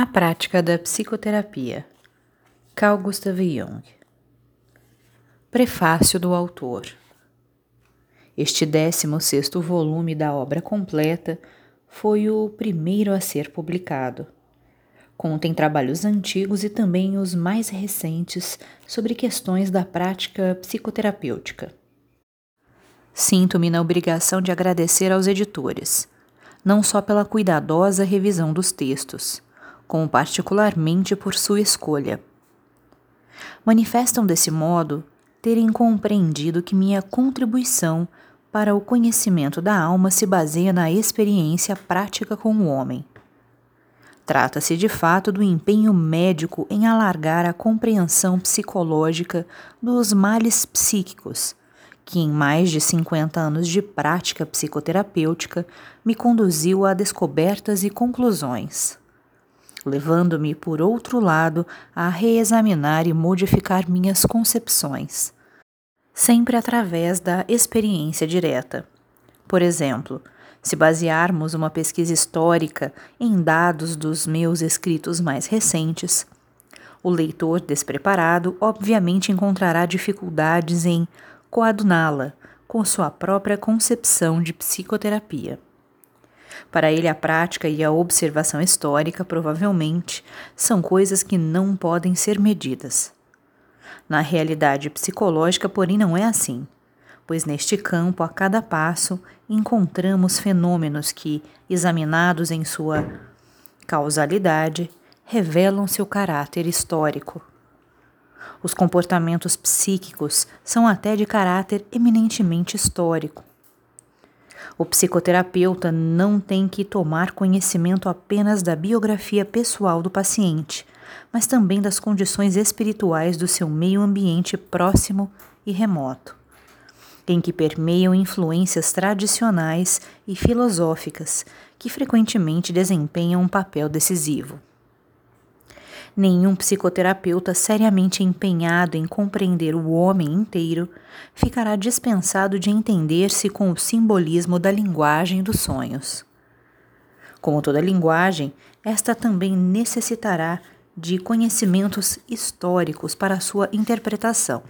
A prática da psicoterapia. Carl Gustav Jung. Prefácio do autor. Este 16º volume da obra completa foi o primeiro a ser publicado. Contém trabalhos antigos e também os mais recentes sobre questões da prática psicoterapêutica. Sinto-me na obrigação de agradecer aos editores, não só pela cuidadosa revisão dos textos, como particularmente por sua escolha. Manifestam desse modo terem compreendido que minha contribuição para o conhecimento da alma se baseia na experiência prática com o homem. Trata-se de fato do empenho médico em alargar a compreensão psicológica dos males psíquicos, que em mais de 50 anos de prática psicoterapêutica me conduziu a descobertas e conclusões levando-me, por outro lado, a reexaminar e modificar minhas concepções, sempre através da experiência direta. Por exemplo, se basearmos uma pesquisa histórica em dados dos meus escritos mais recentes, o leitor despreparado obviamente encontrará dificuldades em coaduná-la com sua própria concepção de psicoterapia. Para ele, a prática e a observação histórica, provavelmente, são coisas que não podem ser medidas. Na realidade psicológica, porém, não é assim, pois neste campo, a cada passo, encontramos fenômenos que, examinados em sua causalidade, revelam seu caráter histórico. Os comportamentos psíquicos são até de caráter eminentemente histórico o psicoterapeuta não tem que tomar conhecimento apenas da biografia pessoal do paciente, mas também das condições espirituais do seu meio ambiente próximo e remoto, em que permeiam influências tradicionais e filosóficas que frequentemente desempenham um papel decisivo. Nenhum psicoterapeuta seriamente empenhado em compreender o homem inteiro ficará dispensado de entender-se com o simbolismo da linguagem dos sonhos. Como toda linguagem, esta também necessitará de conhecimentos históricos para sua interpretação,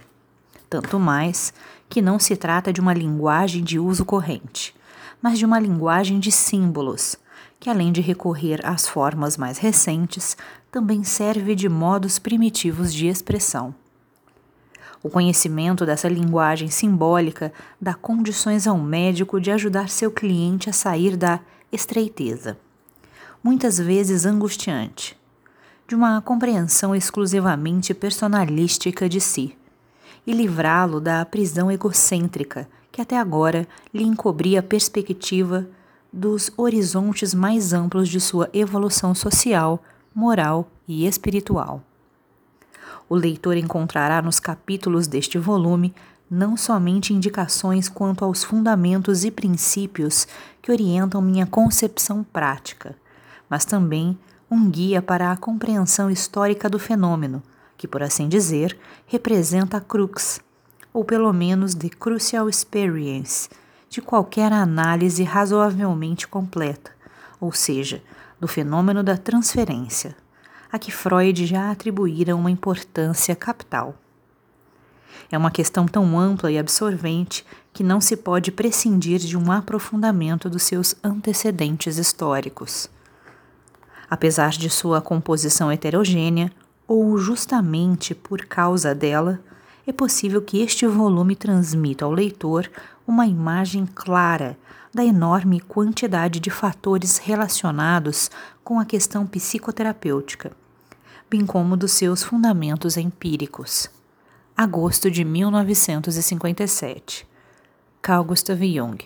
tanto mais que não se trata de uma linguagem de uso corrente, mas de uma linguagem de símbolos que além de recorrer às formas mais recentes, também serve de modos primitivos de expressão. O conhecimento dessa linguagem simbólica dá condições ao médico de ajudar seu cliente a sair da estreiteza, muitas vezes angustiante, de uma compreensão exclusivamente personalística de si, e livrá-lo da prisão egocêntrica que até agora lhe encobria a perspectiva dos horizontes mais amplos de sua evolução social, moral e espiritual. O leitor encontrará nos capítulos deste volume não somente indicações quanto aos fundamentos e princípios que orientam minha concepção prática, mas também um guia para a compreensão histórica do fenômeno, que, por assim dizer, representa a crux, ou pelo menos the crucial experience de qualquer análise razoavelmente completa, ou seja, do fenômeno da transferência, a que Freud já atribuíra uma importância capital. É uma questão tão ampla e absorvente que não se pode prescindir de um aprofundamento dos seus antecedentes históricos. Apesar de sua composição heterogênea, ou justamente por causa dela, é possível que este volume transmita ao leitor uma imagem clara da enorme quantidade de fatores relacionados com a questão psicoterapêutica, bem como dos seus fundamentos empíricos. Agosto de 1957. Carl Gustav Jung